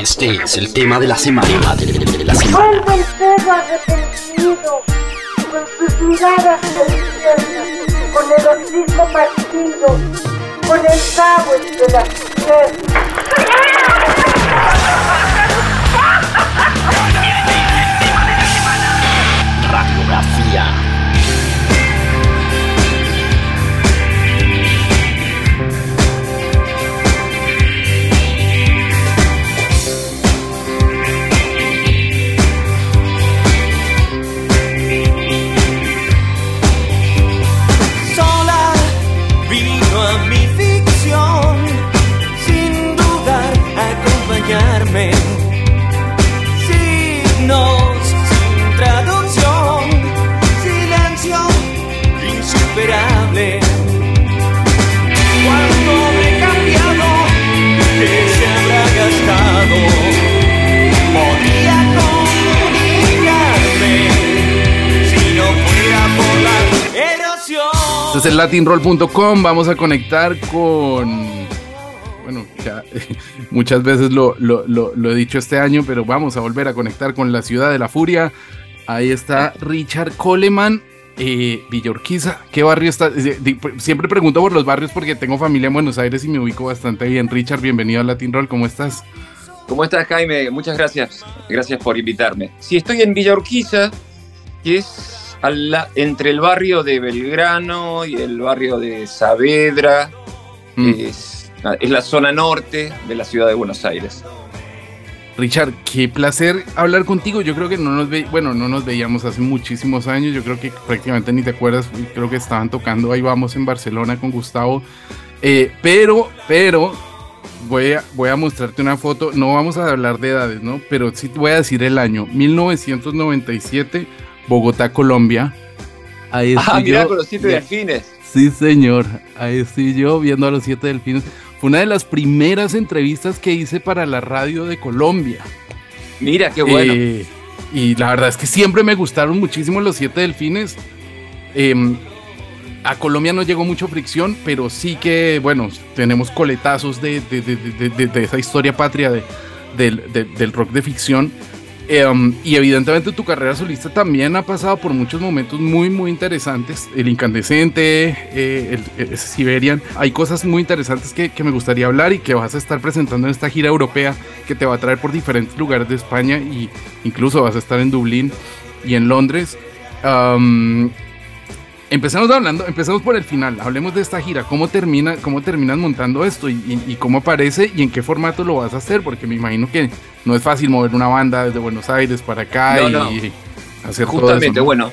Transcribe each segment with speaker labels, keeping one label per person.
Speaker 1: Este es el tema de la semana. De
Speaker 2: semana. Vuelve el perro arrepentido, con sus miradas infierno, con el hocico partido, con el cabo entre las piernas.
Speaker 3: Latinroll.com. Vamos a conectar con. Bueno, ya muchas veces lo, he dicho este año, pero vamos a volver a conectar con la ciudad de la furia. Ahí está Richard Coleman, eh, Villorquiza. ¿Qué barrio está? Siempre pregunto por los barrios porque tengo familia en Buenos Aires y me ubico bastante bien. Richard, bienvenido a Latin Roll. ¿Cómo estás?
Speaker 4: ¿Cómo estás, Jaime? Muchas gracias. Gracias por invitarme. Sí, estoy en Villa Urquiza, que es entre el barrio de Belgrano y el barrio de Saavedra. Mm. Es, la zona norte de la ciudad de Buenos Aires.
Speaker 3: Richard, qué placer hablar contigo. Yo creo que no nos ve, bueno, no nos veíamos hace muchísimos años. Yo creo que prácticamente ni te acuerdas. Creo que estaban tocando ahí vamos en Barcelona con Gustavo. Eh, pero, pero voy a, voy a mostrarte una foto. No vamos a hablar de edades, ¿no? Pero sí te voy a decir el año 1997 Bogotá, Colombia.
Speaker 4: Ahí ah, mira con los siete delfines.
Speaker 3: Sí, señor. Ahí estoy yo viendo a los siete delfines. Fue una de las primeras entrevistas que hice para la radio de Colombia.
Speaker 4: Mira, qué bueno. Eh,
Speaker 3: y la verdad es que siempre me gustaron muchísimo los siete delfines. Em, a Colombia no llegó mucho fricción, pero sí que, bueno, tenemos coletazos de, esa historia patria del rock de ficción. Em, y evidentemente tu carrera solista también ha pasado por muchos momentos muy, muy interesantes. El incandescente, eh, el, Siberian. Hay cosas muy interesantes que, me gustaría hablar y que vas a estar presentando en esta gira europea que te va a traer por diferentes lugares de España y incluso vas a estar en Dublín y en Londres. Empezamos hablando, empezamos por el final. Hablemos de esta gira. ¿Cómo termina, cómo terminas montando esto y, cómo aparece y en qué formato lo vas a hacer? Porque me imagino que no es fácil mover una banda desde Buenos Aires para acá y hacer
Speaker 4: Justamente,
Speaker 3: todo eso,
Speaker 4: bueno,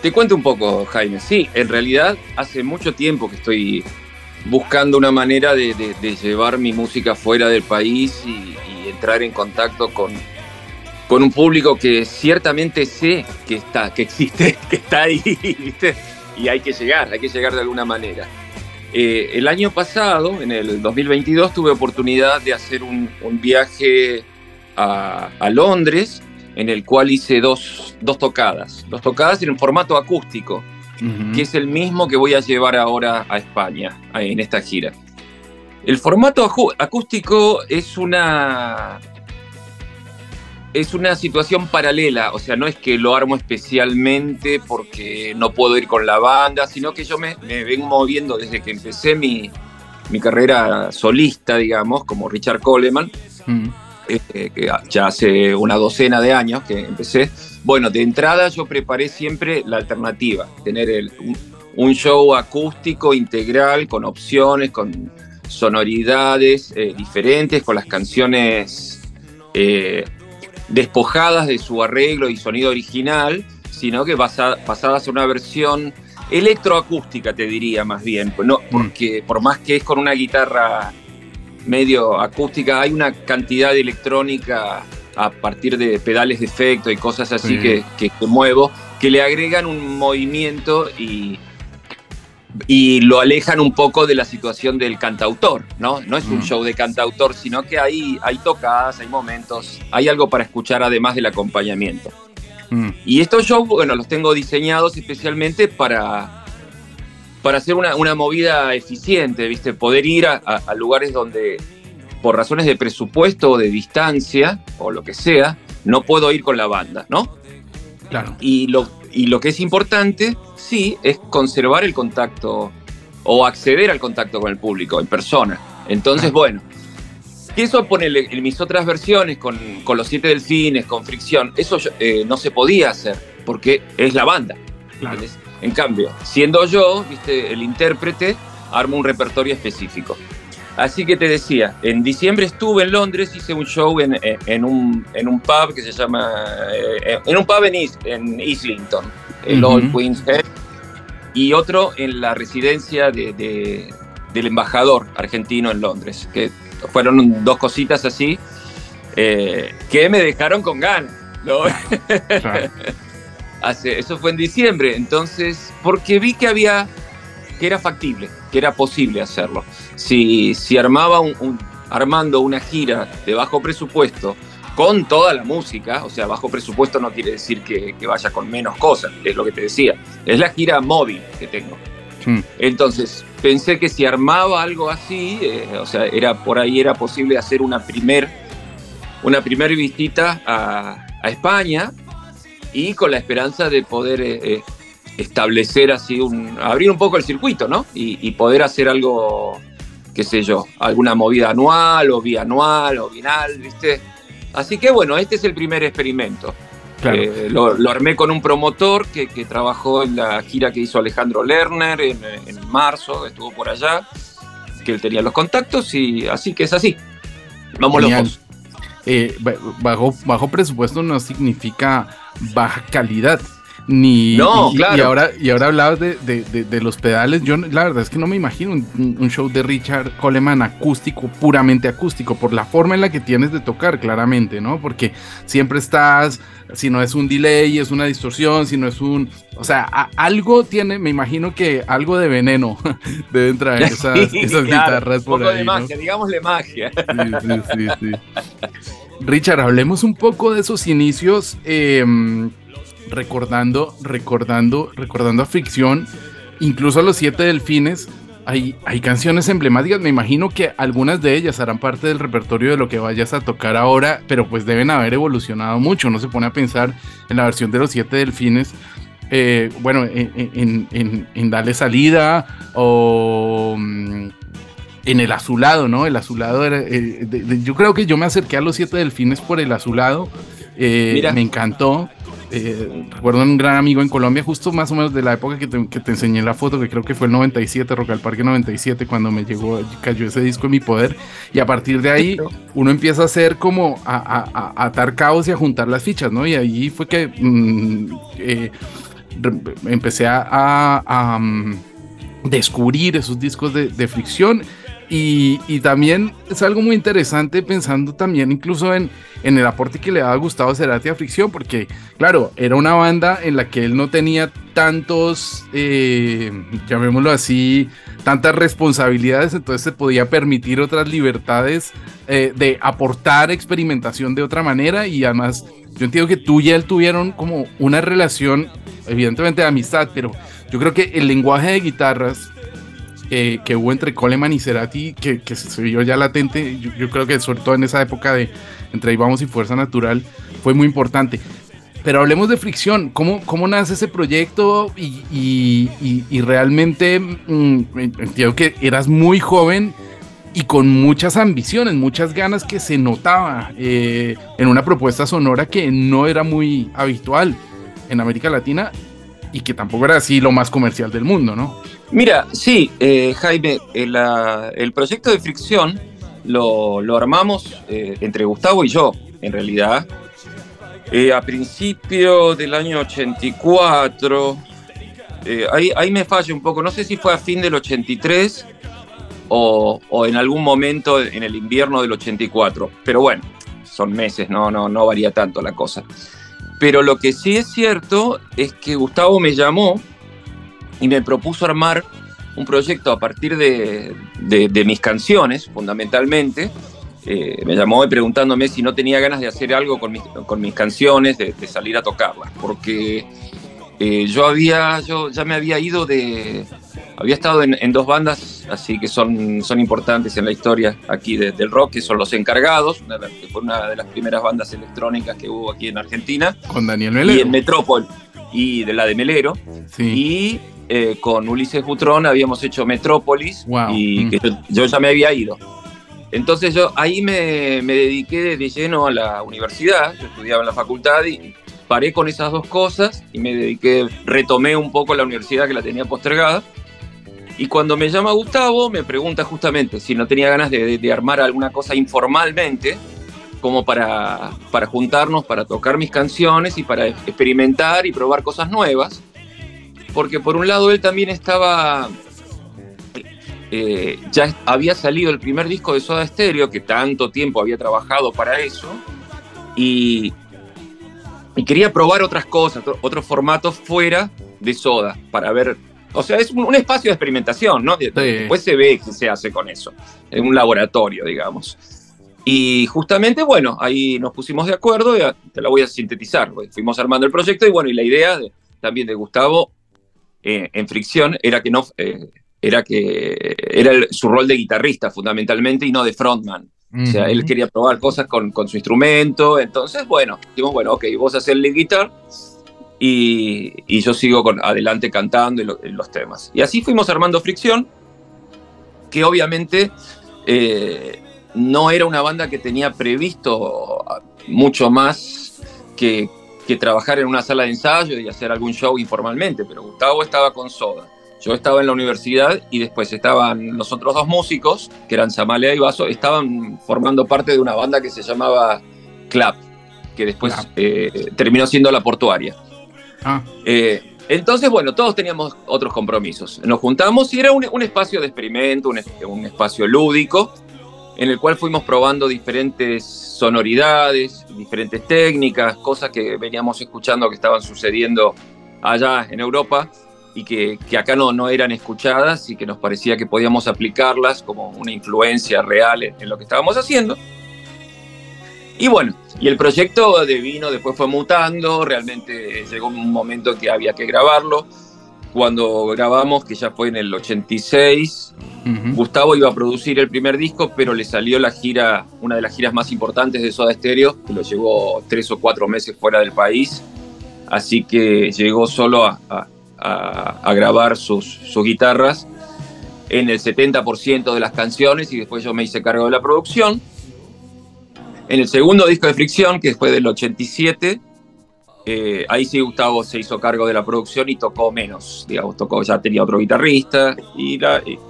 Speaker 4: te cuento un poco, Jaime. Sí, en realidad hace mucho tiempo que estoy buscando una manera de, llevar mi música fuera del país y, entrar en contacto con, con un público que ciertamente sé que está, que existe, que está ahí, ¿viste? y hay que llegar, hay que llegar de alguna manera. Eh, el año pasado, en el 2022, tuve oportunidad de hacer un, viaje a, Londres, en el cual hice dos, tocadas, dos tocadas en formato acústico, que es el mismo que voy a llevar ahora a España, en esta gira. El formato acústico es una, es una situación paralela, o sea, no es que lo armo especialmente porque no puedo ir con la banda, sino que yo me, vengo moviendo desde que empecé mi, carrera solista, digamos, como Richard Coleman, mm. Eh, que ya hace una docena de años que empecé. Bueno, de entrada yo preparé siempre la alternativa, tener un, show acústico integral con opciones, con sonoridades eh, diferentes, con las canciones... Eh, despojadas de su arreglo y sonido original, sino que pasadas a una versión electroacústica, te diría más bien. No, mm. porque por más que es con una guitarra medio acústica, hay una cantidad de electrónica a partir de pedales de efecto y cosas así que, que, que, muevo, que le agregan un movimiento y, y lo alejan un poco de la situación del cantautor, ¿no? No es un mm. show de cantautor, sino que hay, hay tocadas, hay momentos, hay algo para escuchar además del acompañamiento. Mm. Y estos shows, bueno, los tengo diseñados especialmente para, para hacer una, movida eficiente, ¿viste? Poder ir a, lugares donde, por razones de presupuesto o de distancia o lo que sea, no puedo ir con la banda, ¿no?
Speaker 3: Claro.
Speaker 4: Y lo, y lo que es importante, sí, es conservar el contacto o acceder al contacto con el público en persona. Entonces, bueno, que eso pone en mis otras versiones con, con los siete delfines, con fricción, eso eh, no se podía hacer porque es la banda.
Speaker 3: Claro.
Speaker 4: En cambio, siendo yo, viste, el intérprete, armo un repertorio específico. Así que te decía, en diciembre estuve en Londres, hice un show en, en, un, en un pub que se llama, eh, en un pub en, en Islington, el Old Queen's Head, y otro en la residencia de, de, del embajador argentino en Londres, que fueron dos cositas así eh, que me dejaron con ganas. ¿no? Claro. Hace, eso fue en diciembre, entonces, porque vi que había, que era factible, que era posible hacerlo. Si, si armaba un, un, armando una gira de bajo presupuesto con toda la música, o sea, bajo presupuesto no quiere decir que, que vaya con menos cosas, es lo que te decía, es la gira móvil que tengo. Hmm. Entonces, pensé que si armaba algo así, eh, o sea, era, por ahí era posible hacer una primer, una primer visita a, a España y con la esperanza de poder eh, eh, establecer así un, abrir un poco el circuito, ¿no? Y, y, poder hacer algo, qué sé yo, alguna movida anual o bianual o bienal, ¿viste? Así que bueno, este es el primer experimento. Claro. Eh, lo, lo, armé con un promotor que, que, trabajó en la gira que hizo Alejandro Lerner en, en, marzo, estuvo por allá, que él tenía los contactos y así que es así. Vamos
Speaker 3: Genial. Eh, bajo, bajo presupuesto no significa baja calidad. Ni,
Speaker 4: no,
Speaker 3: y,
Speaker 4: claro.
Speaker 3: y, ahora, y ahora hablabas de, de, de, de, los pedales. Yo la verdad es que no me imagino un, un, show de Richard Coleman acústico, puramente acústico, por la forma en la que tienes de tocar, claramente, ¿no? Porque siempre estás, si no es un delay, es una distorsión, si no es un. O sea, a, algo tiene, me imagino que algo de veneno deben traer esas,
Speaker 4: sí,
Speaker 3: esas
Speaker 4: claro,
Speaker 3: guitarras por
Speaker 4: un poco
Speaker 3: ahí.
Speaker 4: de
Speaker 3: ¿no?
Speaker 4: magia, digámosle magia.
Speaker 3: Sí, sí, sí, sí. Richard, hablemos un poco de esos inicios, eh, recordando, recordando, recordando a Fricción, incluso a los siete delfines. Hay, hay canciones emblemáticas, me imagino que algunas de ellas harán parte del repertorio de lo que vayas a tocar ahora, pero pues deben haber evolucionado mucho. No se pone a pensar en la versión de los siete delfines, eh, bueno, en, en, en, en, Dale Salida o mm, en el azulado, ¿no? El azulado era. Eh, de, de, yo creo que yo me acerqué a los siete delfines por el azulado. Eh, me encantó. Eh, recuerdo un gran amigo en Colombia, justo más o menos de la época que te, que te, enseñé la foto, que creo que fue el 97, Rock al Parque 97, cuando me llegó, cayó ese disco en mi poder. Y a partir de ahí, uno empieza a hacer como a, a, a atar cabos y a juntar las fichas, ¿no? Y ahí fue que mmm, empecé a, a um, descubrir esos discos de, de fricción. Y, también es algo muy interesante pensando también incluso en, en el aporte que le daba Gustavo Cerati a Fricción, porque claro, era una banda en la que él no tenía tantos, eh, llamémoslo así, tantas responsabilidades, entonces se podía permitir otras libertades eh, de aportar experimentación de otra manera y además yo entiendo que tú y él tuvieron como una relación, evidentemente de amistad, pero yo creo que el lenguaje de guitarras eh, que hubo entre Coleman y Cerati, que, que, se vio ya latente, yo, yo, creo que sobre todo en esa época de entre Vamos y Fuerza Natural, fue muy importante. Pero hablemos de fricción, ¿cómo, cómo nace ese proyecto? Y, y, y, y realmente mmm, entiendo que eras muy joven y con muchas ambiciones, muchas ganas que se notaba eh, en una propuesta sonora que no era muy habitual en América Latina y que tampoco era así lo más comercial del mundo, ¿no?
Speaker 4: Mira, sí, eh, Jaime, el, el, proyecto de fricción lo, armamos eh, entre Gustavo y yo, en realidad. Eh, a principio del año 84, eh, ahí, ahí, me falla un poco, no sé si fue a fin del 83 o, o, en algún momento en el invierno del 84, pero bueno, son meses, no, no, no varía tanto la cosa. Pero lo que sí es cierto es que Gustavo me llamó y me propuso armar un proyecto a partir de, de, de mis canciones, fundamentalmente. Eh, me llamó preguntándome si no tenía ganas de hacer algo con mis, con mis canciones, de, de, salir a tocarlas, porque eh, yo, había, yo ya me había ido de, había estado en, dos bandas, así que son, son importantes en la historia aquí del rock, que son Los Encargados, que fue una de las primeras bandas electrónicas que hubo aquí en Argentina.
Speaker 3: Con Daniel Melero.
Speaker 4: Y en Metrópol, y de la de Melero. Y eh, con Ulises Butrón habíamos hecho Metrópolis, y mm. que yo, ya me había ido. Entonces yo ahí me, me dediqué de lleno a la universidad, yo estudiaba en la facultad y paré con esas dos cosas y me dediqué, retomé un poco la universidad que la tenía postergada y cuando me llama Gustavo, me pregunta justamente si no tenía ganas de, armar alguna cosa informalmente, como para, para juntarnos, para tocar mis canciones y para experimentar y probar cosas nuevas. Porque por un lado él también estaba eh, ya había salido el primer disco de Soda Stereo, que tanto tiempo había trabajado para eso, y, y quería probar otras cosas, otros formatos fuera de Soda, para ver o sea, es un, espacio de experimentación, ¿no? Después se ve qué se hace con eso, en un laboratorio, digamos. Y justamente, bueno, ahí nos pusimos de acuerdo, y te la voy a sintetizar. Fuimos armando el proyecto y bueno, y la idea también de Gustavo eh, en Fricción era que no, eh, era que era su rol de guitarrista fundamentalmente y no de frontman. O sea, él quería probar cosas con, con, su instrumento, entonces, bueno, dijimos, bueno, ok, vos haces el lead guitar y, yo sigo con, adelante cantando en, los temas. Y así fuimos armando Fricción, que obviamente eh, no era una banda que tenía previsto mucho más que, que, trabajar en una sala de ensayo y hacer algún show informalmente, pero Gustavo estaba con Soda. Yo estaba en la universidad y después estaban los otros dos músicos, que eran Samalea y Vaso, estaban formando parte de una banda que se llamaba Clap, que después eh, terminó siendo la portuaria. Ah. Eh, entonces, bueno, todos teníamos otros compromisos. Nos juntamos y era un, espacio de experimento, un, espacio lúdico, en el cual fuimos probando diferentes sonoridades, diferentes técnicas, cosas que veníamos escuchando que estaban sucediendo allá en Europa y que, acá no, no, eran escuchadas y que nos parecía que podíamos aplicarlas como una influencia real en lo que estábamos haciendo. Y bueno, y el proyecto de vino después fue mutando, realmente llegó un momento que había que grabarlo. Cuando grabamos, que ya fue en el 86, Gustavo iba a producir el primer disco, pero le salió la gira, una de las giras más importantes de Soda Stereo, que lo llevó tres o cuatro meses fuera del país. Así que llegó solo a, a, grabar sus, sus guitarras en el 70% de las canciones y después yo me hice cargo de la producción. En el segundo disco de Fricción, que fue del 87, eh, ahí sí Gustavo se hizo cargo de la producción y tocó menos, digamos, tocó, ya tenía otro guitarrista. Y,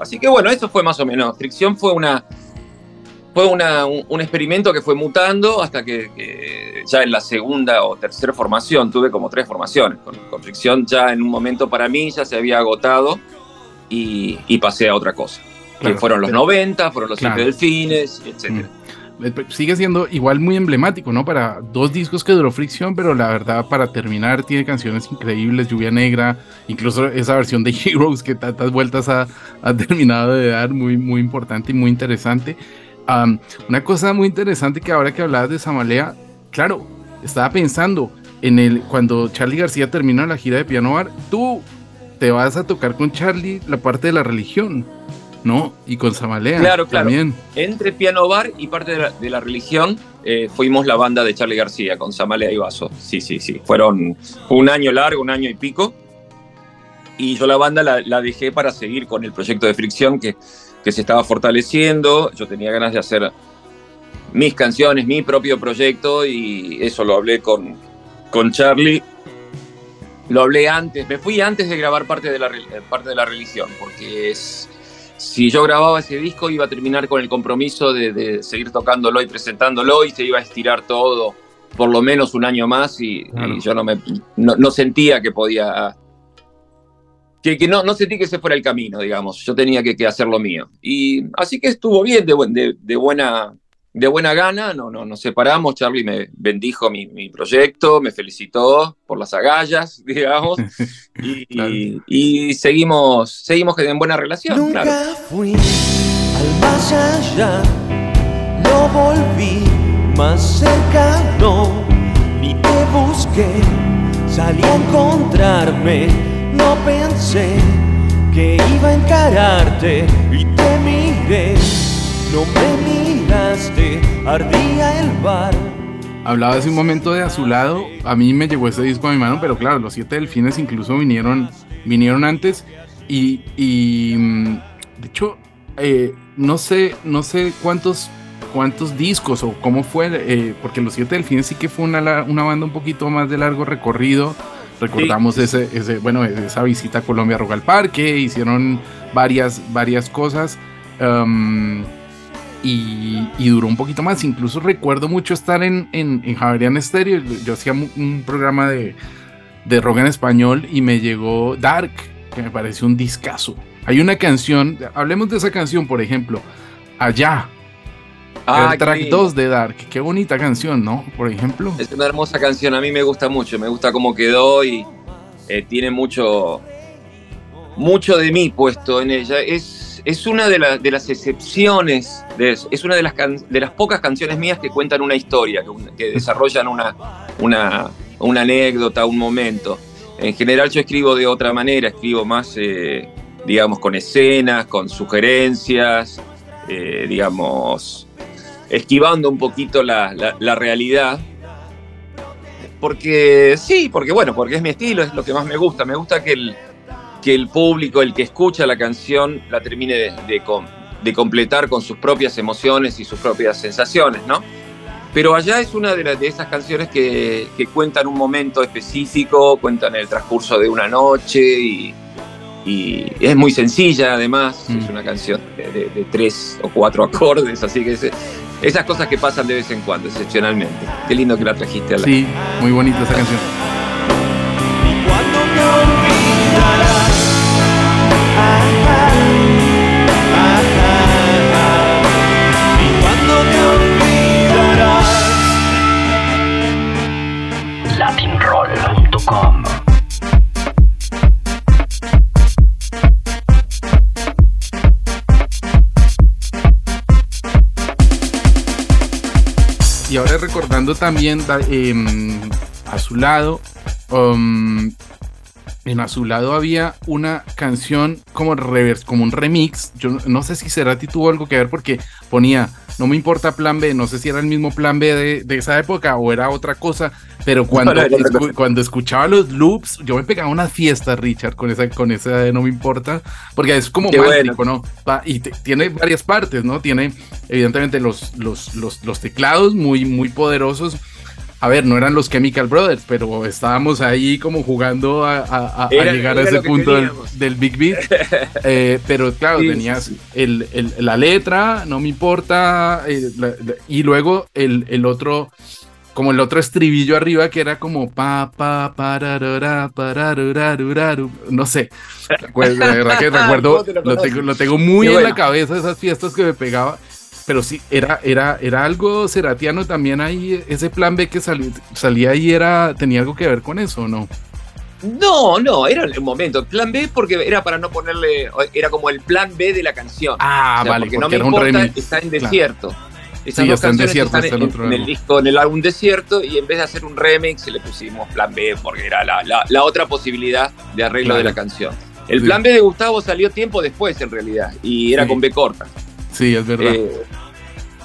Speaker 4: así que bueno, eso fue más o menos. Fricción fue una fue un, experimento que fue mutando hasta que, ya en la segunda o tercera formación, tuve como tres formaciones. Con, Fricción ya en un momento para mí ya se había agotado y, pasé a otra cosa. que fueron los 90, fueron los claro. delfines, etc.
Speaker 3: Eh, sigue siendo igual muy emblemático, ¿no? Para dos discos que duró Fricción, pero la verdad para terminar tiene canciones increíbles, Lluvia Negra, incluso esa versión de Heroes que tantas vueltas ha, terminado de dar, muy, muy importante y muy interesante. una cosa muy interesante que ahora que hablabas de Samalea, claro, estaba pensando en el cuando Charlie García termina la gira de Piano Bar, tú te vas a tocar con Charlie la parte de la religión. ¿No? Y con Samalea
Speaker 4: claro, claro. también. Entre Piano Bar y parte de la, religión eh, fuimos la banda de Charlie García con Samalea y Vaso. Sí, sí, sí. Fueron un año largo, un año y pico. Y yo la banda la, dejé para seguir con el proyecto de fricción que, que se estaba fortaleciendo. Yo tenía ganas de hacer mis canciones, mi propio proyecto y eso lo hablé con, con Charlie. Lo hablé antes, me fui antes de grabar parte de la, parte de la religión, porque es, si yo grababa ese disco iba a terminar con el compromiso de, seguir tocándolo y presentándolo y se iba a estirar todo por lo menos un año más y, yo no, me, no, sentía que podía... Que, que, no, no sentí que ese fuera el camino, digamos. Yo tenía que, que hacer lo mío. Y así que estuvo bien, de, de, de buena, de buena gana, no, no, nos separamos, Charlie me bendijo mi, mi proyecto, me felicitó por las agallas, digamos, y, y, seguimos, seguimos en buena relación.
Speaker 5: Nunca fui al más allá, no volví más cercano, ni te busqué, salí a encontrarme, no pensé que iba a encararte y te miré. No me miraste, ardía el bar.
Speaker 3: Hablaba hace un momento de Azulado. A mí me llegó ese disco a mi mano, pero claro, los siete delfines incluso vinieron, vinieron antes. Y, y mm, de hecho, eh, no sé, no sé cuántos, cuántos discos o cómo fue, eh, porque los siete delfines sí que fue una, una banda un poquito más de largo recorrido. Recordamos ese, ese, bueno, esa visita a Colombia Rock al Parque, hicieron varias, varias cosas. Um, y, y, duró un poquito más. Incluso recuerdo mucho estar en, en, en Javerian Stereo. Yo hacía un programa de, de rock en español y me llegó Dark, que me pareció un discazo. Hay una canción, hablemos de esa canción, por ejemplo, Allá.
Speaker 4: Ah,
Speaker 3: el track
Speaker 4: qué
Speaker 3: 2 de Dark. Qué bonita canción, ¿no? Por ejemplo.
Speaker 4: Es una hermosa canción, a mí me gusta mucho, me gusta cómo quedó y eh, tiene mucho, mucho de mí puesto en ella. Es, es una de, la- de las excepciones, de- es una de las, can- de las pocas canciones mías que cuentan una historia, que desarrollan una, una, una anécdota, un momento. En general yo escribo de otra manera, escribo más, eh, digamos, con escenas, con sugerencias, eh, digamos, esquivando un poquito la, la- la realidad. Porque sí, porque bueno, porque es mi estilo, es lo que más me gusta. Me gusta que el, que el público, el que escucha la canción, la termine de, de de completar con sus propias emociones y sus propias sensaciones, ¿no? Pero allá es una de, las- de esas canciones que, que cuentan un momento específico, cuentan el transcurso de una noche y, y es muy sencilla además,
Speaker 3: Mm.
Speaker 4: es una canción de, de- de tres o cuatro acordes, así que es- esas cosas que pasan de vez en cuando, excepcionalmente. Qué lindo que la trajiste a la...
Speaker 3: Sí, muy bonita esa canción. También em, a su lado, um, en a su lado había una canción como reverse, como un remix. Yo no sé si Cerati tuvo algo que ver porque ponía No me importa plan B, no sé si era el mismo plan B de, de esa época o era otra cosa, pero cuando,
Speaker 4: No, no, era otra
Speaker 3: escu- cuando escuchaba los loops, yo me pegaba unas fiestas, Richard, con esa, con esa de No me importa, porque es como mágico, ¿no? Y te- tiene varias partes, ¿no? Tiene evidentemente los, los, los, los teclados muy, muy poderosos. A ver, no eran los Chemical Brothers, pero estábamos ahí como jugando a, a- a- a
Speaker 4: Era-
Speaker 3: llegar a ese punto del, del Big Beat. Eh, pero claro,
Speaker 4: Sí,
Speaker 3: tenías
Speaker 4: sí,
Speaker 3: El, el- la letra, no me importa, eh, la- la- y luego el, el otro, como el otro estribillo arriba que era como pa, pa, pararara, pararuraruraru, no sé. Recuerdo, de verdad que recuerdo,
Speaker 4: ¿Cómo te lo
Speaker 3: tengo, lo tengo muy
Speaker 4: Qué
Speaker 3: en la cabeza esas fiestas que me pegaba. Pero sí, era, era, era algo seratiano también ahí, ese plan B que sali- salía ahí era, tenía algo que ver con eso, ¿no?
Speaker 4: No, no, era el momento. Plan B porque era para no ponerle, era como el plan B de la canción.
Speaker 3: Ah,
Speaker 4: O sea,
Speaker 3: vale,
Speaker 4: porque,
Speaker 3: porque,
Speaker 4: no me importa,
Speaker 3: remix.
Speaker 4: está en
Speaker 3: claro.
Speaker 4: desierto. Esas
Speaker 3: Sí,
Speaker 4: dos
Speaker 3: está en desierto,
Speaker 4: están
Speaker 3: está en
Speaker 4: en,
Speaker 3: otro
Speaker 4: en el disco, en el álbum Desierto, y en vez de hacer un remix, le pusimos plan B porque era la, la- la otra posibilidad de arreglo
Speaker 3: Claro.
Speaker 4: de la canción. El plan B de Gustavo salió tiempo después, en realidad, y era
Speaker 3: Sí.
Speaker 4: con B corta.
Speaker 3: Sí, es verdad.
Speaker 4: Eh,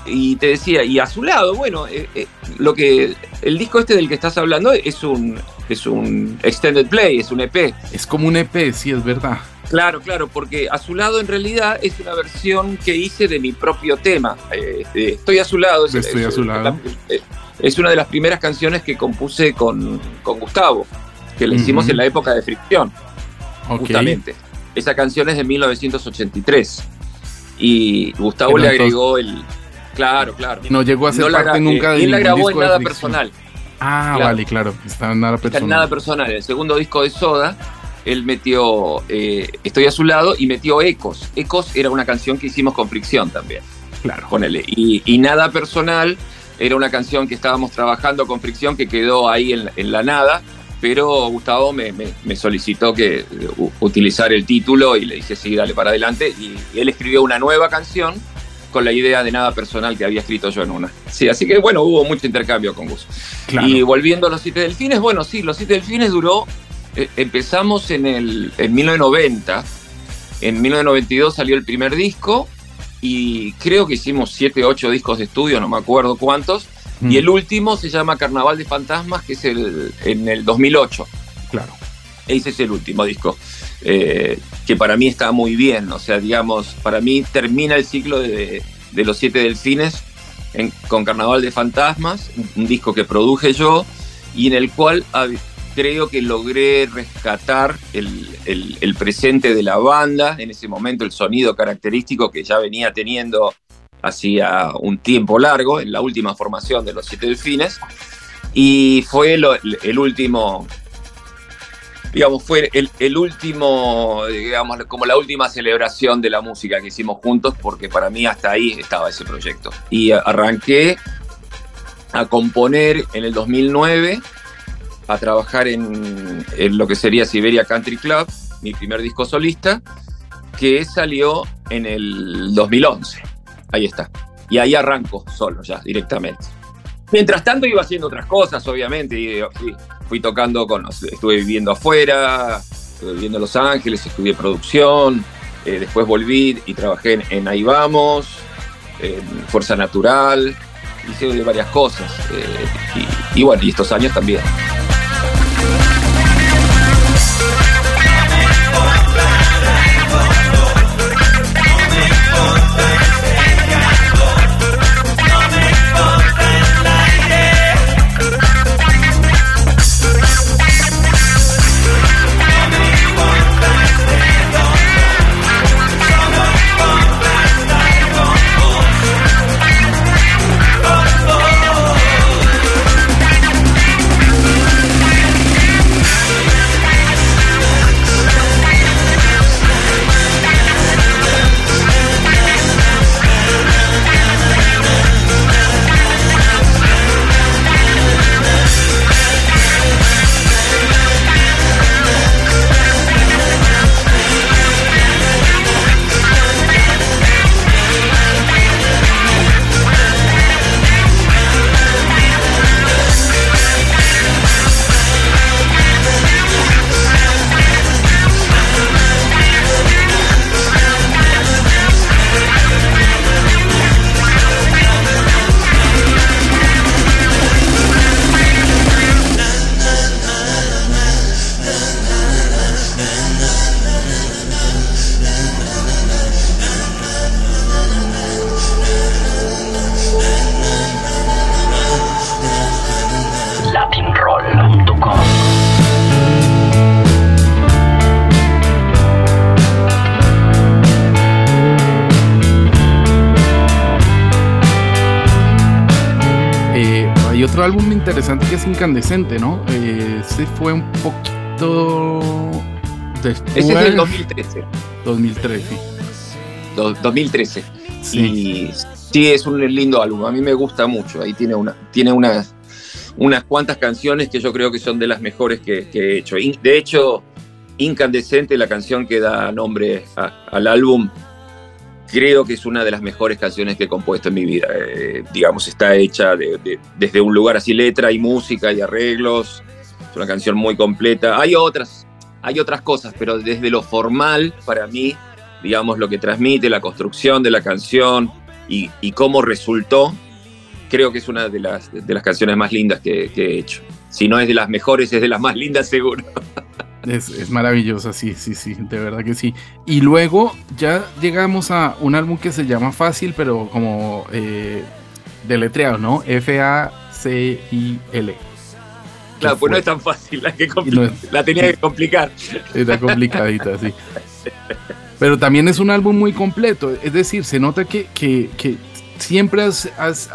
Speaker 4: y te decía, y a su lado, bueno, eh, eh, lo que el disco este del que estás hablando es un es un extended play, es un EP.
Speaker 3: es como un EP, sí, es verdad.
Speaker 4: Claro, claro, porque a su lado en realidad es una versión que hice de mi propio tema. Eh, Estoy a su lado. es-
Speaker 3: Estoy a
Speaker 4: es-
Speaker 3: su lado.
Speaker 4: la- eh, es una de las primeras canciones que compuse con, con Gustavo, que le hicimos en la época de Fricción, justamente. Esa canción es de 1983 y Gustavo
Speaker 3: Pero
Speaker 4: le
Speaker 3: entonces-
Speaker 4: agregó el... Claro, claro.
Speaker 3: Y no llegó a ser
Speaker 4: No
Speaker 3: parte nunca de
Speaker 4: Él la grabó en nada personal.
Speaker 3: Ah,
Speaker 4: Claro.
Speaker 3: vale, claro. Está en nada
Speaker 4: Está en
Speaker 3: personal.
Speaker 4: nada personal. El segundo disco de Soda, él metió eh, Estoy a su lado y metió Ecos. Ecos era una canción que hicimos con Fricción también.
Speaker 3: Claro.
Speaker 4: Ponele. Y, y Nada Personal era una canción que estábamos trabajando con Fricción que quedó ahí en, en la nada. Pero Gustavo me, me- me solicitó que utilizar el título y le dije sí, dale para adelante. Y, y él escribió una nueva canción con la idea de nada personal que había escrito yo en una. Sí, así que bueno, hubo mucho intercambio con Gus.
Speaker 3: Claro.
Speaker 4: Y volviendo a los siete delfines, bueno, sí, los siete delfines duró, eh, empezamos en el en 1990 en 1992 salió el primer disco y creo que hicimos 7, 8 discos de estudio, no me acuerdo cuántos.
Speaker 3: Mm.
Speaker 4: Y el último se llama Carnaval de Fantasmas, que es el, en el 2008.
Speaker 3: Claro.
Speaker 4: Ese es el último disco, eh, que para mí está muy bien. O sea, digamos, para mí termina el ciclo de, de los siete delfines en- con Carnaval de Fantasmas, un, disco que produje yo y en el cual creo que logré rescatar el, el- el presente de la banda, en ese momento el sonido característico que ya venía teniendo hacía un tiempo largo, en la última formación de los siete delfines, y fue lo- el último digamos, fue el, el último, digamos, como la última celebración de la música que hicimos juntos, porque para mí hasta ahí estaba ese proyecto. Y arranqué a componer en el 2009, a trabajar en, en lo que sería Siberia Country Club, mi primer disco solista, que salió en el 2011. Ahí está. Y ahí arranco solo ya, directamente. Mientras tanto iba haciendo otras cosas, obviamente. y, fui, fui tocando con, estuve viviendo afuera, estuve viviendo en Los Ángeles, estudié producción, eh, después volví y trabajé en, Ahí Vamos, en Fuerza Natural, hice varias cosas. eh, y bueno, y estos años también.
Speaker 3: Álbum interesante que es Incandescente, ¿no? Eh, ese fue un poquito después.
Speaker 4: Ese es del 2013.
Speaker 3: 2013.
Speaker 4: do- 2013.
Speaker 3: Sí.
Speaker 4: Y sí, es un lindo álbum. A mí me gusta mucho. Ahí tiene, una, tiene unas, unas cuantas canciones que yo creo que son de las mejores que, que he hecho. De hecho, Incandescente, la canción que da nombre a- al álbum, creo que es una de las mejores canciones que he compuesto en mi vida. Eh, digamos, está hecha de- de- desde un lugar así, letra y música y arreglos. Es una canción muy completa. Hay otras, hay otras cosas, pero desde lo formal, para mí, digamos, lo que transmite, la construcción de la canción y, y cómo resultó, creo que es una de las, de las canciones más lindas que, que he hecho. Si no es de las mejores, es de las más lindas seguro.
Speaker 3: Es, es maravillosa, sí, sí, sí, de verdad que sí. Y luego ya llegamos a un álbum que se llama Fácil, pero como eh, deletreado, ¿no? F-A-C-I-L.
Speaker 4: Claro,
Speaker 3: ¿Qué
Speaker 4: pues no es tan fácil, la, que
Speaker 3: no
Speaker 4: compli-
Speaker 3: es-
Speaker 4: la tenía que complicar.
Speaker 3: Está complicadita, sí. Pero también es un álbum muy completo. Es decir, se nota que, que- que siempre has- has-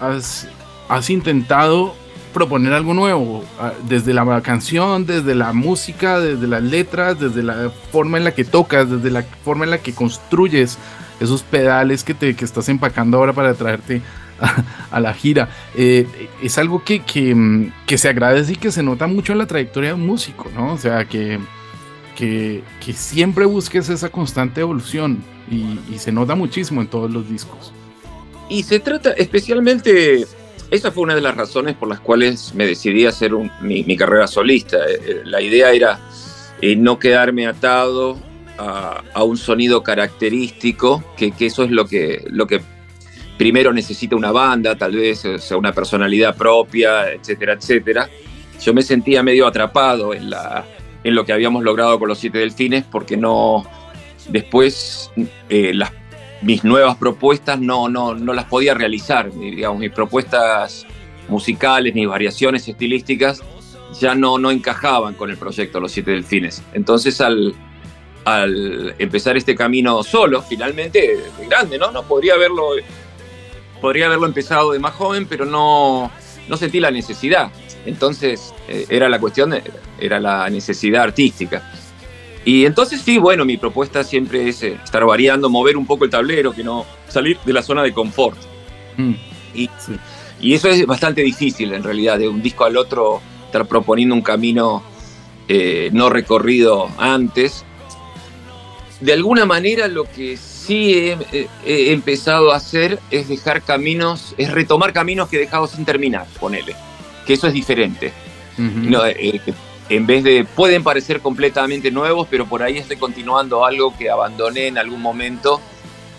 Speaker 3: has- has intentado proponer algo nuevo. ah, Desde la canción, desde la música, desde las letras, desde la forma en la que tocas, desde la forma en la que construyes esos pedales que, te, que estás empacando ahora para traerte a, la gira. Eh, es algo que, que, mm, que se agradece y que se nota mucho en la trayectoria de un músico, ¿no? O sea, que, que, que siempre busques esa constante evolución y se nota muchísimo en todos los discos.
Speaker 4: Y se trata especialmente, esa fue una de las razones por las cuales me decidí a hacer mi, carrera solista. Eh, eh, La idea era eh, no quedarme atado a, un sonido característico, que, que, eso es lo que, primero necesita una banda, tal vez, sea, una personalidad propia, etcétera, etcétera. Yo me sentía medio atrapado en lo que habíamos logrado con los Siete Delfines, porque no, después eh, las, mis nuevas propuestas no, no, no las podía realizar, mis propuestas musicales, mis variaciones estilísticas ya no, no encajaban con el proyecto Los Siete Delfines. Entonces al, al empezar este camino solo, finalmente grande, ¿no? No podría haberlo, podría haberlo empezado de más joven, pero no, no sentí la necesidad. Entonces eh, era la cuestión, de, era la necesidad artística. Y entonces sí, bueno, mi propuesta siempre es eh, estar variando, mover un poco el tablero, que no salir de la zona de confort. Mm. Y, sí. y, eso es bastante difícil en realidad, de un disco al otro estar proponiendo un camino eh, no recorrido antes. De alguna manera lo que sí he, he, empezado a hacer es dejar caminos, es retomar caminos que he dejado sin terminar, ponele, que eso es diferente. Uh -huh. no, eh, en vez de, pueden parecer completamente nuevos, pero por ahí estoy continuando algo que abandoné en algún momento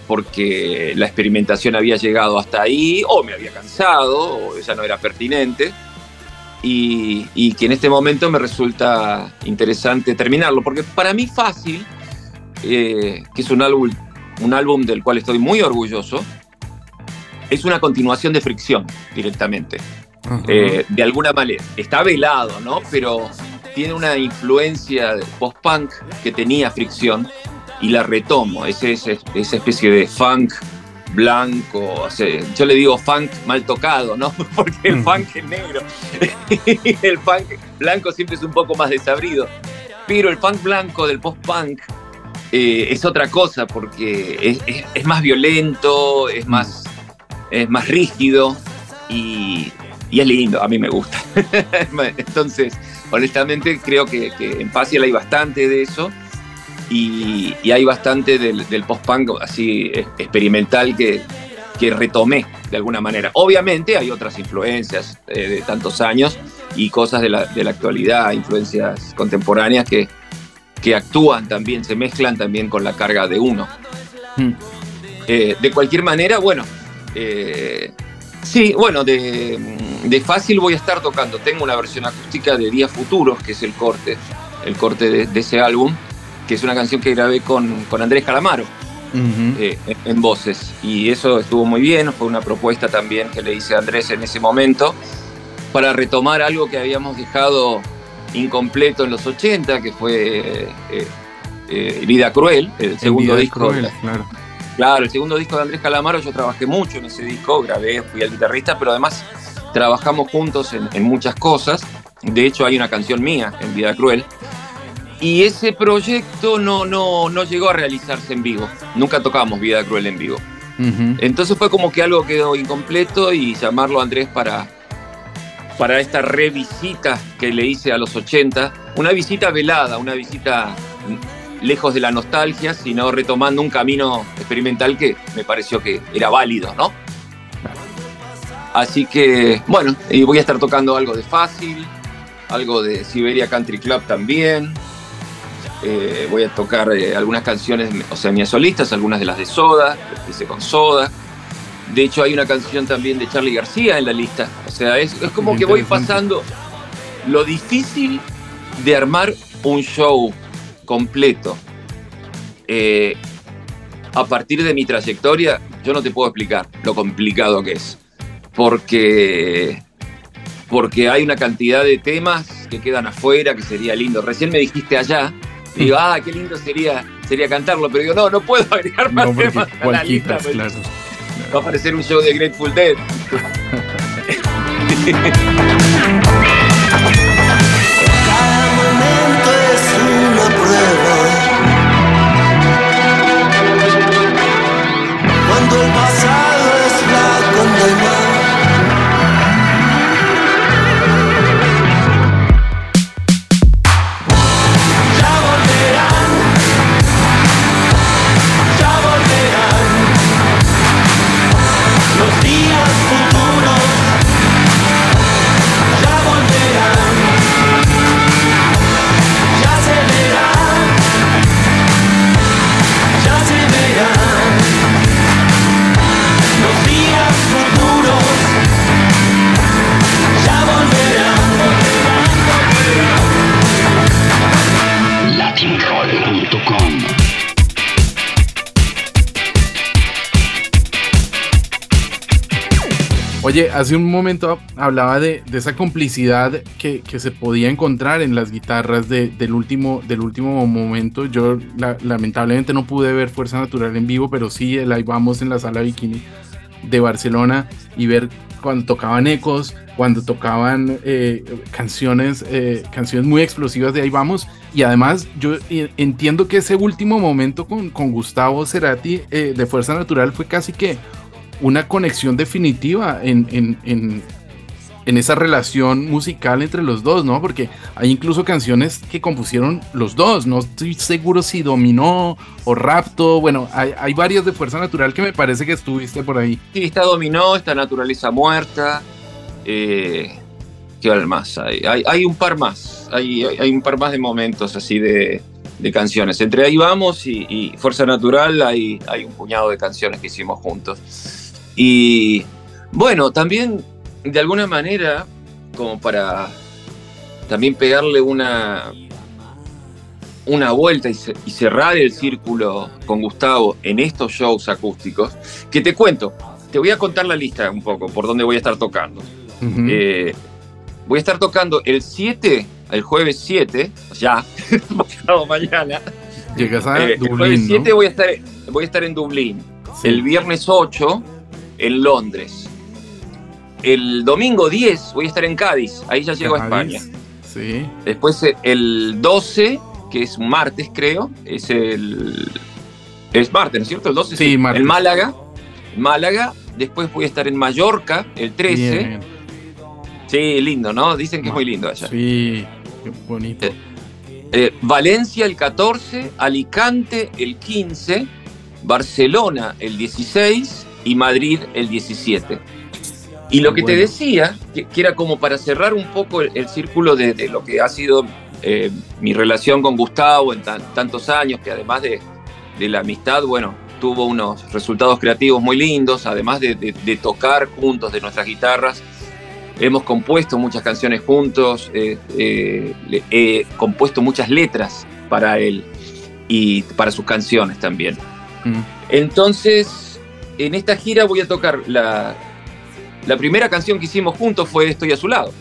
Speaker 4: porque la experimentación había llegado hasta ahí, o me había cansado, o ya no era pertinente, y, y que en este momento me resulta interesante terminarlo, porque para mí fácil, eh, que es un álbum, un álbum del cual estoy muy orgulloso, es una continuación de Fricción directamente. Uh -huh. eh, de alguna manera, está velado, ¿no? Pero tiene una influencia post-punk que tenía fricción y la retomo, ese, ese, esa especie de funk blanco, o sea, yo le digo funk mal tocado, ¿no? Porque el funk es negro, el funk blanco siempre es un poco más desabrido, pero el funk blanco del post-punk eh, es otra cosa porque es, es, es, más violento, es más, es más rígido y, y es lindo, a mí me gusta. Entonces, honestamente creo que, que, en Facial hay bastante de eso y, y hay bastante del, del post-punk así experimental que, que, retomé de alguna manera. Obviamente hay otras influencias eh, de tantos años y cosas de la, de la actualidad, influencias contemporáneas que, que, actúan también, se mezclan también con la carga de uno. Hmm. Eh, de cualquier manera, bueno, eh, sí, bueno, de de fácil voy a estar tocando. Tengo una versión acústica de Días Futuros, que es el corte, el corte de, de ese álbum, que es una canción que grabé con, con Andrés Calamaro uh -huh. eh, en, voces. Y eso estuvo muy bien, fue una propuesta también que le hice a Andrés en ese momento, para retomar algo que habíamos dejado incompleto en los 80, que fue eh, eh, Vida Cruel, el segundo
Speaker 3: Vida
Speaker 4: disco.
Speaker 3: Cruel, claro.
Speaker 4: Claro, el segundo disco de Andrés Calamaro, yo trabajé mucho en ese disco, grabé, fui el guitarrista, pero además trabajamos juntos en, en, muchas cosas. De hecho, hay una canción mía en Vida Cruel. Y ese proyecto no, no, no llegó a realizarse en vivo. Nunca tocamos Vida Cruel en vivo. Uh -huh. Entonces fue como que algo quedó incompleto y llamarlo a Andrés para, para esta revisita que le hice a los 80. Una visita velada, una visita lejos de la nostalgia, sino retomando un camino experimental que me pareció que era válido, ¿no? Así que, bueno, y voy a estar tocando algo de Fácil, algo de Siberia Country Club también. Eh, voy a tocar eh, algunas canciones, o sea, mías solistas, algunas de las de Soda, que hice con Soda. De hecho, hay una canción también de Charlie García en la lista. O sea, es, es como que voy pasando lo difícil de armar un show completo. Eh, a partir de mi trayectoria, yo no te puedo explicar lo complicado que es porque, porque hay una cantidad de temas que quedan afuera, que sería lindo. Recién me dijiste allá, y digo, ah, qué lindo sería, sería cantarlo, pero digo, no, no puedo agregar más
Speaker 3: no,
Speaker 4: temas a la lista.
Speaker 3: Claro.
Speaker 4: Va a aparecer un show de Grateful Dead.
Speaker 3: Hace un momento hablaba de, esa complicidad que, se podía encontrar en las guitarras de, del, último, del último momento. Yo la, lamentablemente no pude ver Fuerza Natural en vivo, pero sí el ahí vamos en la sala bikini de Barcelona y ver cuando tocaban ecos, cuando tocaban eh, canciones, eh, canciones muy explosivas de ahí vamos. Y además yo entiendo que ese último momento con, Gustavo Cerati eh, de Fuerza Natural fue casi que una conexión definitiva en, en, en, esa relación musical entre los dos, ¿no? Porque hay incluso canciones que compusieron los dos, no estoy seguro si Dominó o Rapto, bueno, hay, hay varias de Fuerza Natural que me parece que estuviste por ahí.
Speaker 4: Sí, está Dominó, está Naturaleza Muerta, eh, ¿qué más? Hay, hay, hay, un par más, hay, hay un par más de momentos así de, de canciones. Entre ahí vamos y, y, Fuerza Natural hay, hay un puñado de canciones que hicimos juntos. Y bueno, también de alguna manera, como para también pegarle una, una vuelta y, y, cerrar el círculo con Gustavo en estos shows acústicos, que te cuento, te voy a contar la lista un poco, por dónde voy a estar tocando. Uh -huh. eh, voy a estar tocando el 7, el jueves 7, ya, pasado mañana.
Speaker 3: Llegas a
Speaker 4: eh,
Speaker 3: Dublín,
Speaker 4: El jueves 7
Speaker 3: ¿no?
Speaker 4: voy, a estar, voy a estar en Dublín.
Speaker 3: Sí.
Speaker 4: El viernes 8 en Londres. El domingo 10 voy a estar en Cádiz, ahí ya llego a España.
Speaker 3: Sí.
Speaker 4: Después eh, el 12, que es un martes creo, es el... Es martes, ¿no es cierto? El 12
Speaker 3: Sí, martes.
Speaker 4: En Málaga. Málaga. Después voy a estar en Mallorca el 13.
Speaker 3: Bien.
Speaker 4: Sí, lindo, ¿no? Dicen que es muy lindo allá.
Speaker 3: Sí, qué bonito.
Speaker 4: Eh, eh, Valencia el 14, Alicante el 15, Barcelona el 16 y Madrid el 17. Y lo que
Speaker 3: Bueno.
Speaker 4: te decía, que, que era como para cerrar un poco el, el círculo de, de lo que ha sido eh, mi relación con Gustavo en tan- tantos años, que además de, de la amistad, bueno, tuvo unos resultados creativos muy lindos, además de, de- tocar juntos de nuestras guitarras. Hemos compuesto muchas canciones juntos, eh, eh, he compuesto muchas letras para él y para sus canciones también.
Speaker 3: Mm.
Speaker 4: Entonces, en esta gira voy a tocar la, la primera canción que hicimos juntos fue Estoy a su lado.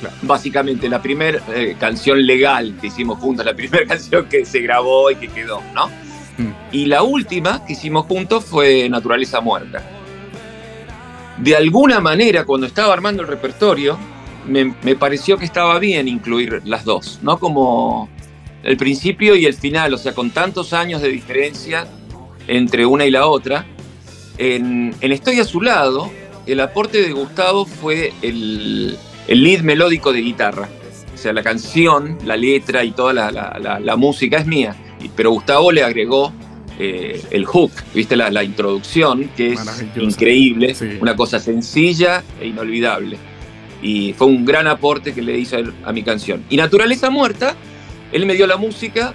Speaker 3: Claro.
Speaker 4: Básicamente, la primera eh, canción legal que hicimos juntos, la primera canción que se grabó y que quedó, ¿no?
Speaker 3: Mm.
Speaker 4: Y la última que hicimos juntos fue Naturaleza Muerta. De alguna manera, cuando estaba armando el repertorio, me, me pareció que estaba bien incluir las dos, ¿no? Como el principio y el final, o sea, con tantos años de diferencia entre una y la otra. En, en Estoy a su lado, el aporte de Gustavo fue el, el lead melódico de guitarra. O sea, la canción, la letra y toda la, la- la- la música es mía. Pero Gustavo le agregó eh, el hook, ¿viste? La, la introducción, que es increíble,
Speaker 3: Sí.
Speaker 4: una cosa sencilla e inolvidable. Y fue un gran aporte que le hizo a mi canción. Y Naturaleza Muerta, él me dio la música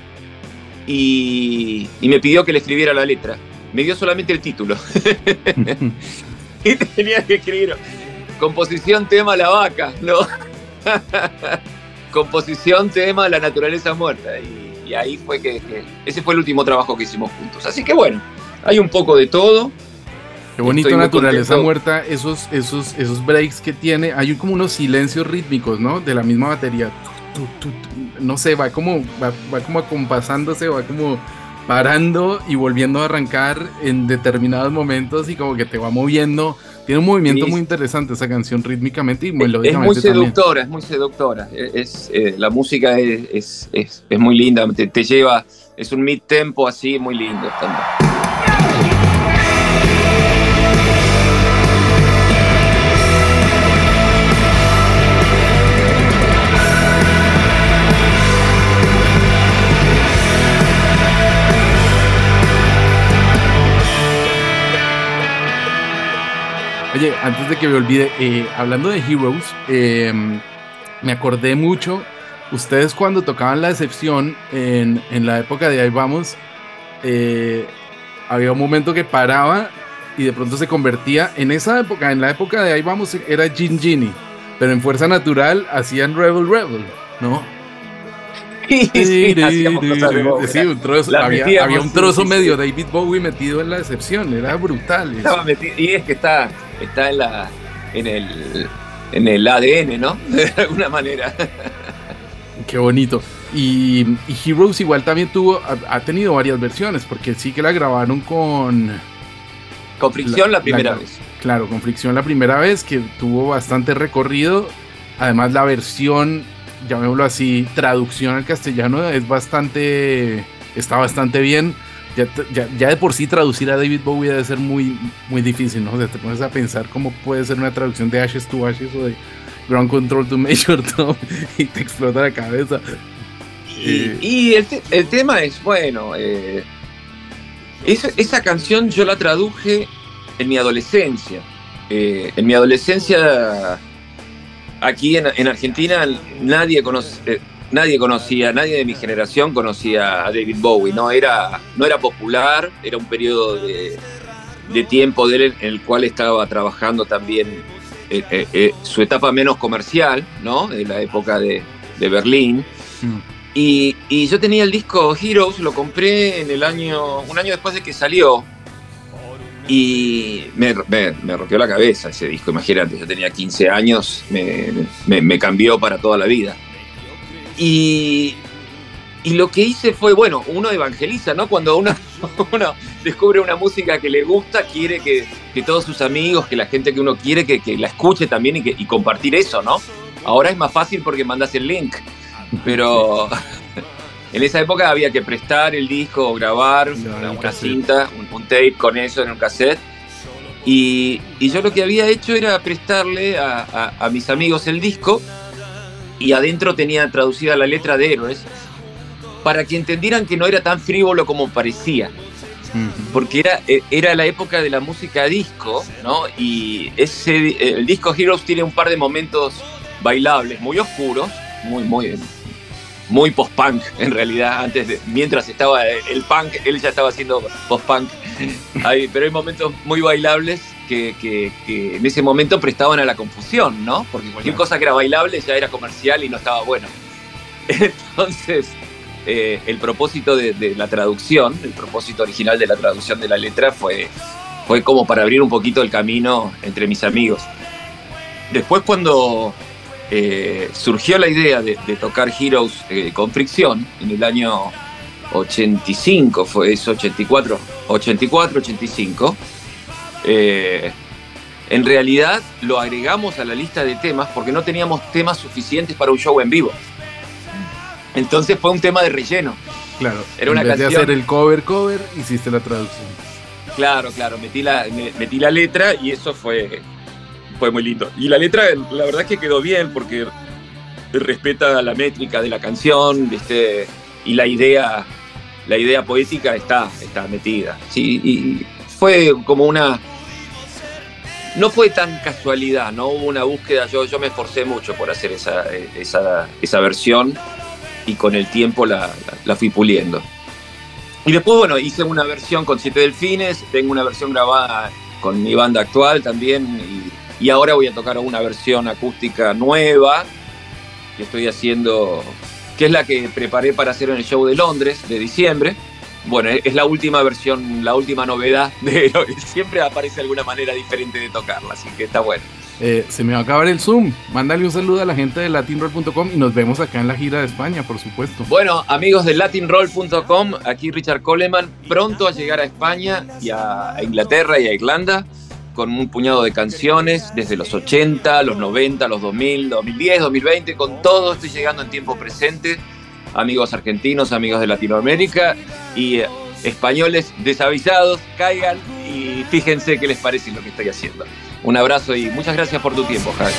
Speaker 4: y, y me pidió que le escribiera la letra. Me dio solamente el título. y tenía que escribir composición tema la vaca, ¿no? composición tema la naturaleza muerta. Y, y ahí fue que, que- ese fue el último trabajo que hicimos juntos. Así que bueno, hay un poco de todo.
Speaker 3: Qué bonito
Speaker 4: Estoy
Speaker 3: naturaleza muerta, esos, esos, esos breaks que tiene. Hay como unos silencios rítmicos, ¿no? De la misma batería. Tu, tu, tu, no sé, va como, va, va como acompasándose, va como parando y volviendo a arrancar en determinados momentos y como que te va moviendo. Tiene un movimiento
Speaker 4: Sí.
Speaker 3: muy interesante esa canción rítmicamente y
Speaker 4: Es
Speaker 3: melódicamente
Speaker 4: muy
Speaker 3: también.
Speaker 4: seductora, es muy seductora. Es, es, eh, la música es, es, es- es muy linda, te, te lleva, es un mid tempo así muy lindo también.
Speaker 3: Oye, antes de que me olvide, eh, hablando de Heroes, eh, me acordé mucho, ustedes cuando tocaban La Decepción en, en la época de Ahí Vamos, eh, había un momento que paraba y de pronto se convertía, en esa época, en la época de Ahí Vamos era Gin Ginny, pero en Fuerza Natural hacían Rebel Rebel, ¿no?
Speaker 4: Sí, sí.
Speaker 3: Sí, un trozo, había, un trozo medio. David Bowie metido en La Decepción, era brutal. eso.
Speaker 4: Estaba metido- y es que está, está en la, en el, en el ADN, ¿no? De alguna manera.
Speaker 3: Qué bonito. Y, y Heroes igual también tuvo, ha, ha tenido varias versiones, porque sí que la grabaron con,
Speaker 4: Con fricción la,
Speaker 3: La-
Speaker 4: primera
Speaker 3: la-
Speaker 4: vez.
Speaker 3: claro, con Fricción la primera vez, que tuvo bastante recorrido. Además la versión, llamémoslo así, traducción al castellano es bastante, está bastante bien. Ya, ya, ya de por sí traducir a David Bowie debe ser muy, muy difícil, ¿no? O sea, te pones a pensar cómo puede ser una traducción de Ashes to Ashes o de Ground Control to Major Tom y te explota la cabeza.
Speaker 4: Y,
Speaker 3: Eh.
Speaker 4: y el, te- el tema es, bueno, eh, esa, esa canción yo la traduje en mi adolescencia. Eh, en mi adolescencia, aquí en, en Argentina, nadie, conoce- eh, nadie conocía, nadie de mi generación conocía a David Bowie. No era, no era popular, era un periodo de, de tiempo de él en el cual estaba trabajando también eh, eh, eh, su etapa menos comercial, ¿no? En la época de, de Berlín. Y, y yo tenía el disco Heroes, lo compré en el año, un año después de que salió. Y me, me, me rompió la cabeza ese disco, imagínate, yo tenía 15 años, me, me- me cambió para toda la vida. Y, y lo que hice fue, bueno, uno evangeliza, ¿no? Cuando uno, uno descubre una música que le gusta, quiere que, que todos sus amigos, que la gente que uno quiere, que, que la escuche también y, que, y compartir eso, ¿no? Ahora es más fácil porque mandas el link, pero en esa época había que prestar el disco o grabar una, cinta, un, un tape con eso en un cassette. Y, y yo lo que había hecho era prestarle a, a- a mis amigos el disco y adentro tenía traducida la letra de Héroes para que entendieran que no era tan frívolo como parecía porque era, eh, era la época de la música disco, ¿no? Y ese, el disco Heroes tiene un par de momentos bailables, muy oscuros, muy, muy, muy post-punk en realidad. Antes de, mientras estaba el punk, él ya estaba haciendo post-punk. Pero hay momentos muy bailables que, que- que en ese momento prestaban a la confusión, ¿no? Porque cualquier cosa que era bailable ya era comercial y no estaba bueno. Entonces, eh, el propósito de, de la traducción, el propósito original de la traducción de la letra fue, fue como para abrir un poquito el camino entre mis amigos. Después cuando eh, surgió la idea de, de tocar Heroes eh, con fricción, en el año 85, fue eso, 84, 84, 85, eh, en realidad lo agregamos a la lista de temas porque no teníamos temas suficientes para un show en vivo. Entonces fue un tema de relleno.
Speaker 3: Claro.
Speaker 4: Era una
Speaker 3: en vez de
Speaker 4: canción-
Speaker 3: hacer el cover cover, hiciste la traducción.
Speaker 4: Claro, claro, metí la, me- metí la letra y eso fue, fue muy lindo. Y la letra, la verdad es que quedó bien porque respeta la métrica de la canción ¿viste? y la idea, la idea poética está, está metida. Sí, y fue como una... No fue tan casualidad, no hubo una búsqueda, yo, yo me esforcé mucho por hacer esa, esa, esa versión y con el tiempo la, la- fui puliendo. Y después, bueno, hice una versión con Siete Delfines, tengo una versión grabada con mi banda actual también, y, y ahora voy a tocar una versión acústica nueva que estoy haciendo, que es la que preparé para hacer en el show de Londres de diciembre. Bueno, es la última versión, la última novedad de Héroes. Siempre aparece alguna manera diferente de tocarla, así que está bueno.
Speaker 3: Eh, se me va a acabar el Zoom. Mándale un saludo a la gente de latinroll.com y nos vemos acá en la gira de España, por supuesto.
Speaker 4: Bueno, amigos de latinroll.com, aquí Richard Coleman, pronto a llegar a España y a a Inglaterra y a Irlanda con un puñado de canciones desde los 80, los 90, los 2000, 2010, 2020, con todo estoy llegando en tiempo presente amigos argentinos, amigos de Latinoamérica y eh, españoles desavisados, caigan y fíjense qué les parece lo que estoy haciendo. Un abrazo y muchas gracias por tu tiempo, Jack.